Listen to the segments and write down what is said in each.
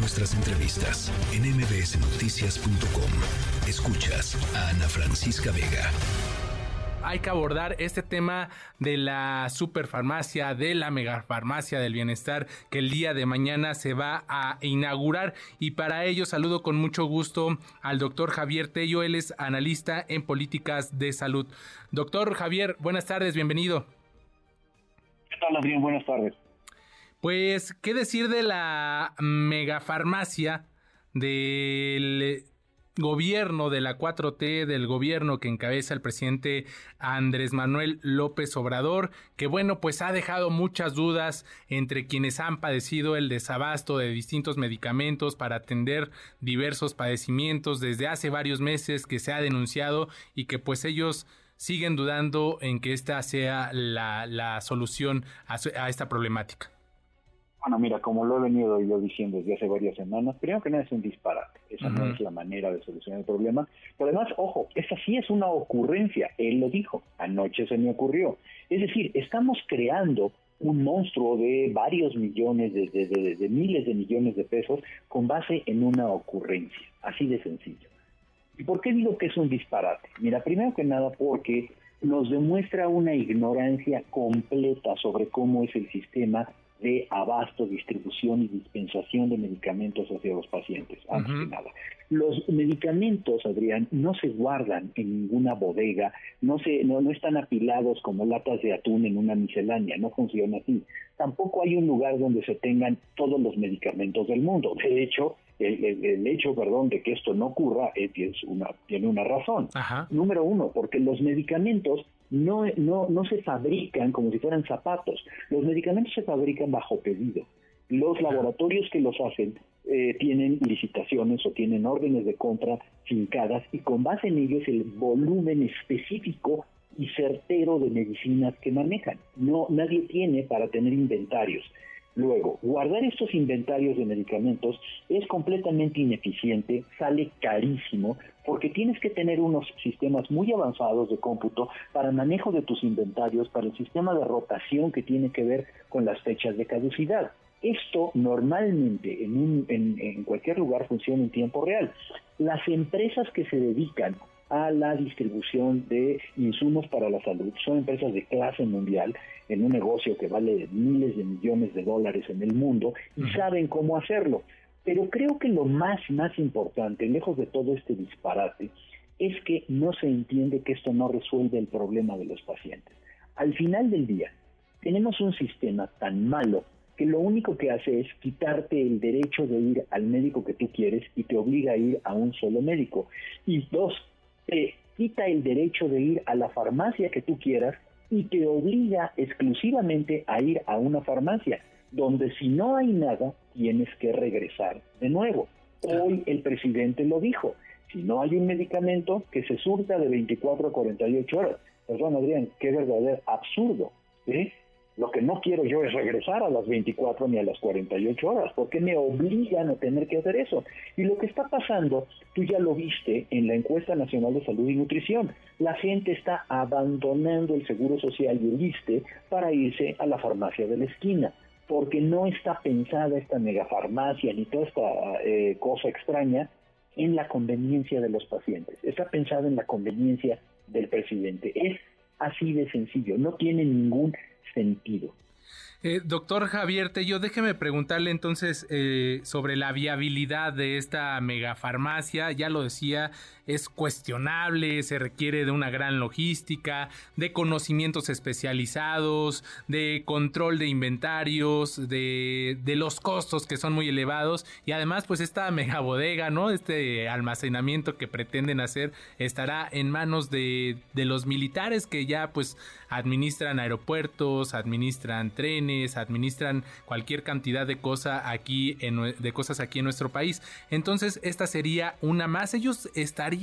nuestras entrevistas en mbsnoticias.com. Escuchas a Ana Francisca Vega hay que abordar este tema de la superfarmacia, de la megafarmacia del bienestar que el día de mañana se va a inaugurar y para ello saludo con mucho gusto al doctor Javier Tello, él es analista en políticas de salud. Doctor Javier, buenas tardes, bienvenido. ¿Qué tal, Adrián? Buenas tardes. Pues, ¿qué decir de la megafarmacia del gobierno de la 4T, del gobierno que encabeza el presidente Andrés Manuel López Obrador, que bueno, pues ha dejado muchas dudas entre quienes han padecido el desabasto de distintos medicamentos para atender diversos padecimientos desde hace varios meses que se ha denunciado y que pues ellos siguen dudando en que esta sea la, solución a esta problemática. Bueno, mira, como lo he venido yo diciendo desde hace varias semanas, primero que nada es un disparate. Esa no es la manera de solucionar el problema. Pero además, ojo, esa sí es una ocurrencia. Él lo dijo. Anoche se me ocurrió. Es decir, estamos creando un monstruo de varios millones, de, de, miles de millones de pesos con base en una ocurrencia. Así de sencillo. ¿Y por qué digo que es un disparate? Mira, primero que nada porque nos demuestra una ignorancia completa sobre cómo es el sistema de abasto, distribución y dispensación de medicamentos hacia los pacientes, antes que nada. Los medicamentos, Adrián, no se guardan en ninguna bodega, no, se, no, no están apilados como latas de atún en una miscelánea, no funciona así. Tampoco hay un lugar donde se tengan todos los medicamentos del mundo. De hecho, el, hecho, perdón, de que esto no ocurra eh, una, tiene una razón. Número uno, porque los medicamentos no, no, no se fabrican como si fueran zapatos. Los medicamentos se fabrican bajo pedido. Los laboratorios que los hacen eh, tienen licitaciones o tienen órdenes de compra fincadas y con base en ellos el volumen específico y certero de medicinas que manejan. No, nadie tiene para tener inventarios. Luego, guardar estos inventarios de medicamentos es completamente ineficiente, sale carísimo, porque tienes que tener unos sistemas muy avanzados de cómputo para manejo de tus inventarios, para el sistema de rotación que tiene que ver con las fechas de caducidad. Esto normalmente en, en cualquier lugar funciona en tiempo real. Las empresas que se dedican a la distribución de insumos para la salud. Son empresas de clase mundial en un negocio que vale miles de millones de dólares en el mundo y saben cómo hacerlo. Pero creo que lo más, más importante, lejos de todo este disparate, es que no se entiende que esto no resuelve el problema de los pacientes. Al final del día, tenemos un sistema tan malo que lo único que hace es quitarte el derecho de ir al médico que tú quieres y te obliga a ir a un solo médico. Y dos, te quita el derecho de ir a la farmacia que tú quieras y te obliga exclusivamente a ir a una farmacia, donde si no hay nada, tienes que regresar de nuevo. Hoy el presidente lo dijo, si no hay un medicamento, que se surta de 24 a 48 horas. Perdón, Adrián, qué verdadero absurdo. ¿eh? Lo que no quiero yo es regresar a las 24 ni a las 48 horas, porque me obligan a tener que hacer eso. Y lo que está pasando, tú ya lo viste en la encuesta nacional de salud y nutrición. La gente está abandonando el seguro social y el ISTE para irse a la farmacia de la esquina, porque no está pensada esta megafarmacia ni toda esta eh, cosa extraña en la conveniencia de los pacientes. Está pensada en la conveniencia del presidente. Es así de sencillo, no tiene ningún sentido. Eh, doctor Javier Tello, déjeme preguntarle entonces eh, sobre la viabilidad de esta megafarmacia. Ya lo decía, es cuestionable, se requiere de una gran logística, de conocimientos especializados, de control de inventarios, de, de los costos que son muy elevados y además pues esta megabodega, ¿no? Este almacenamiento que pretenden hacer estará en manos de, de los militares que ya pues administran aeropuertos, administran trenes, administran cualquier cantidad de cosa aquí en, de cosas aquí en nuestro país. Entonces, esta sería una más. Ellos estarían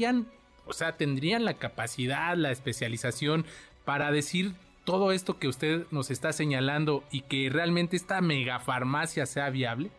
o sea, tendrían la capacidad, la especialización para decir todo esto que usted nos está señalando y que realmente esta megafarmacia sea viable?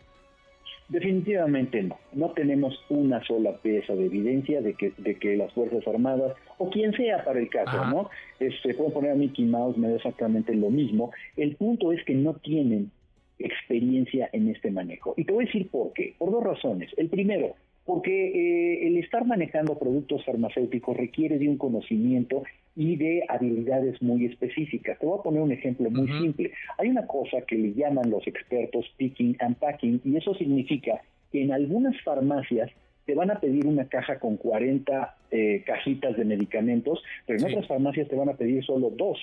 Definitivamente no. No tenemos una sola pieza de evidencia de que, de que las Fuerzas Armadas, o quien sea para el caso, ¿no? Este, puedo poner a Mickey Mouse, me da exactamente lo mismo. El punto es que no tienen experiencia en este manejo. Y te voy a decir por qué. Por dos razones. El primero, porque eh, el estar manejando productos farmacéuticos requiere de un conocimiento y de habilidades muy específicas. Te voy a poner un ejemplo muy simple. Hay una cosa que le llaman los expertos picking and packing y eso significa que en algunas farmacias te van a pedir una caja con 40 eh, cajitas de medicamentos, pero en otras farmacias te van a pedir solo dos.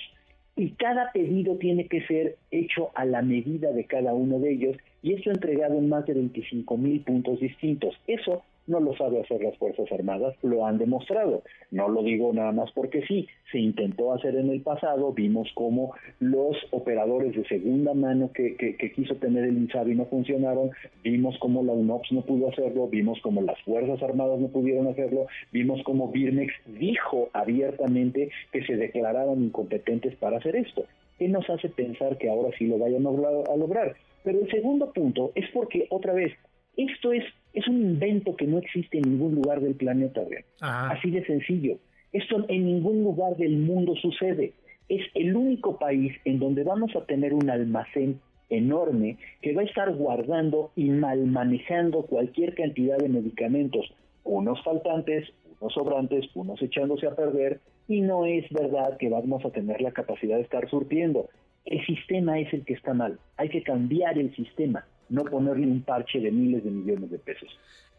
Y cada pedido tiene que ser hecho a la medida de cada uno de ellos y esto entregado en más de 25 mil puntos distintos. Eso no lo sabe hacer las Fuerzas Armadas, lo han demostrado. No lo digo nada más porque sí, se intentó hacer en el pasado, vimos cómo los operadores de segunda mano que, quiso tener el INSABI no funcionaron, vimos cómo la UNOPS no pudo hacerlo, vimos cómo las Fuerzas Armadas no pudieron hacerlo, vimos cómo Birmex dijo abiertamente que se declaraban incompetentes para hacer esto. ¿Qué nos hace pensar que ahora sí lo vayan a lograr? Pero el segundo punto es porque, otra vez, esto es, es un invento que no existe en ningún lugar del planeta, Así de sencillo. Esto en ningún lugar del mundo sucede. Es el único país en donde vamos a tener un almacén enorme que va a estar guardando y mal manejando cualquier cantidad de medicamentos, unos faltantes, unos sobrantes, unos echándose a perder, y no es verdad que vamos a tener la capacidad de estar surtiendo. El sistema es el que está mal. Hay que cambiar el sistema no ponerle un parche de miles de millones de pesos.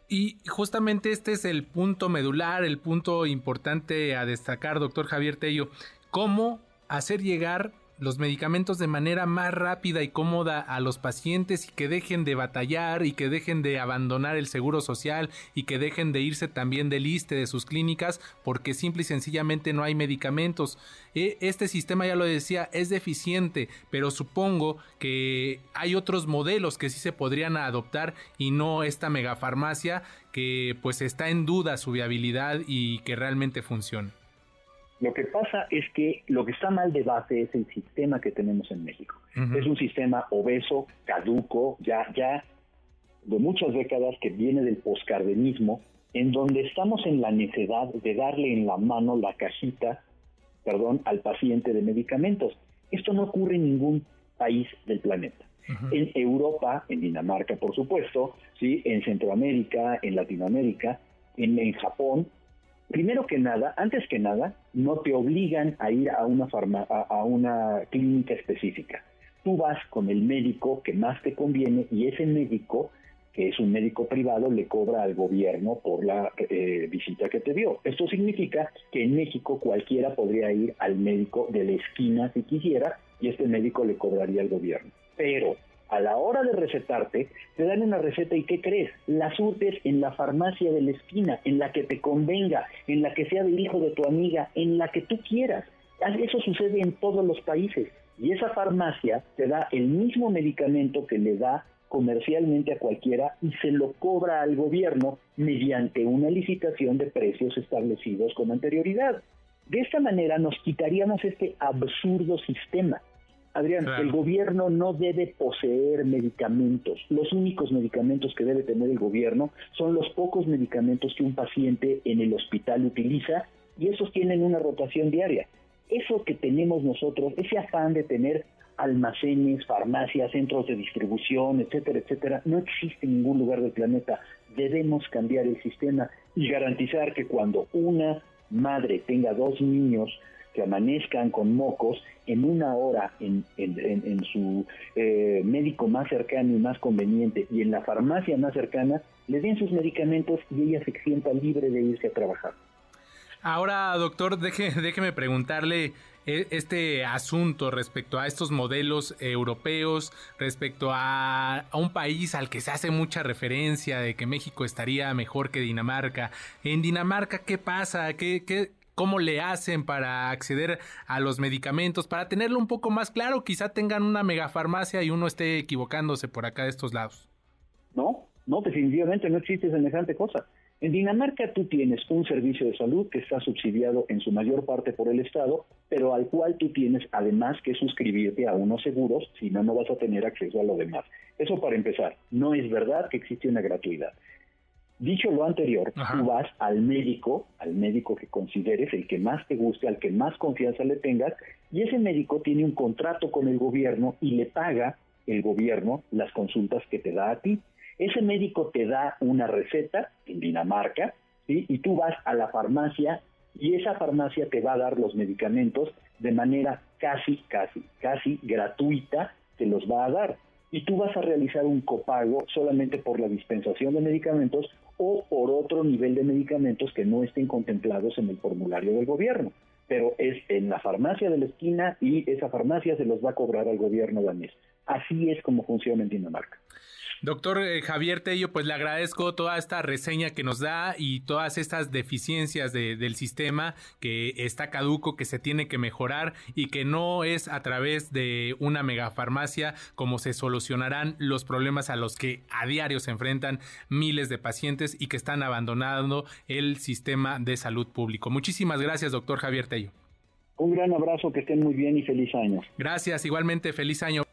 Y justamente este es el punto medular, el punto importante a destacar, doctor Javier Tello. ¿Cómo hacer llegar los medicamentos de manera más rápida y cómoda a los pacientes y que dejen de batallar y que dejen de abandonar el seguro social y que dejen de irse también del liste de sus clínicas porque simple y sencillamente no hay medicamentos. E, este sistema, ya lo decía, es deficiente, pero supongo que hay otros modelos que sí se podrían adoptar y no esta megafarmacia que pues está en duda su viabilidad y que realmente funcione. Lo que pasa es que lo que está mal de base es el sistema que tenemos en México. Es un sistema obeso, caduco, ya, ya de muchas décadas que viene del poscardenismo, en donde estamos en la necesidad de darle en la mano la cajita, perdón, al paciente de medicamentos. Esto no ocurre en ningún país del planeta. En Europa, en Dinamarca, por supuesto, sí, en Centroamérica, en Latinoamérica, en, en Japón, primero que nada, antes que nada, no te obligan a ir a una, a, una clínica específica. Tú vas con el médico que más te conviene y ese médico, que es un médico privado, le cobra al gobierno por la eh, visita que te dio. Esto significa que en México cualquiera podría ir al médico de la esquina si quisiera y este médico le cobraría al gobierno. Pero recetarte, te dan una receta y ¿qué crees? La surtes en la farmacia de la esquina, en la que te convenga, en la que sea del hijo de tu amiga, en la que tú quieras. Eso sucede en todos los países. Y esa farmacia te da el mismo medicamento que le da comercialmente a cualquiera y se lo cobra al gobierno mediante una licitación de precios establecidos con anterioridad. De esta manera nos quitaríamos este absurdo sistema Adrián, el gobierno no debe poseer medicamentos. Los únicos medicamentos que debe tener el gobierno son los pocos medicamentos que un paciente en el hospital utiliza y esos tienen una rotación diaria. Eso que tenemos nosotros, ese afán de tener almacenes, farmacias, centros de distribución, etcétera, etcétera, no existe en ningún lugar del planeta. Debemos cambiar el sistema y garantizar que cuando una madre tenga dos niños que amanezcan con mocos en una hora en, en, su eh, médico más cercano y más conveniente y en la farmacia más cercana, le den sus medicamentos y ella se sienta libre de irse a trabajar. Ahora, doctor, déjeme preguntarle e, este asunto respecto a estos modelos europeos, respecto a, a, un país al que se hace mucha referencia de que México estaría mejor que Dinamarca. En Dinamarca, ¿qué pasa? ¿Qué, qué, cómo le hacen para acceder a los medicamentos, para tenerlo un poco más claro, quizá tengan una megafarmacia y uno esté equivocándose por acá de estos lados. No, no, definitivamente no existe semejante cosa. En Dinamarca tú tienes un servicio de salud que está subsidiado en su mayor parte por el Estado, pero al cual tú tienes además que suscribirte a unos seguros, si no, no vas a tener acceso a lo demás. Eso para empezar, no es verdad que existe una gratuidad. Dicho lo anterior, tú vas al médico, al médico que consideres, el que más te guste, al que más confianza le tengas, y ese médico tiene un contrato con el gobierno y le paga el gobierno las consultas que te da a ti. Ese médico te da una receta en Dinamarca, y tú vas a la farmacia y esa farmacia te va a dar los medicamentos de manera casi, casi, casi gratuita, te los va a dar. Y tú vas a realizar un copago solamente por la dispensación de medicamentos o por otro nivel de medicamentos que no estén contemplados en el formulario del gobierno. Pero es en la farmacia de la esquina y esa farmacia se los va a cobrar al gobierno danés. Así es como funciona en Dinamarca. Doctor eh, Javier Tello, pues le agradezco toda esta reseña que nos da y todas estas deficiencias del sistema que está caduco, que se tiene que mejorar y que no es a través de una megafarmacia como se solucionarán los problemas a los que a diario se enfrentan miles de pacientes y que están abandonando el sistema de salud público. Muchísimas gracias, doctor Javier Tello. Un gran abrazo, que estén muy bien y feliz año. Gracias, igualmente feliz año.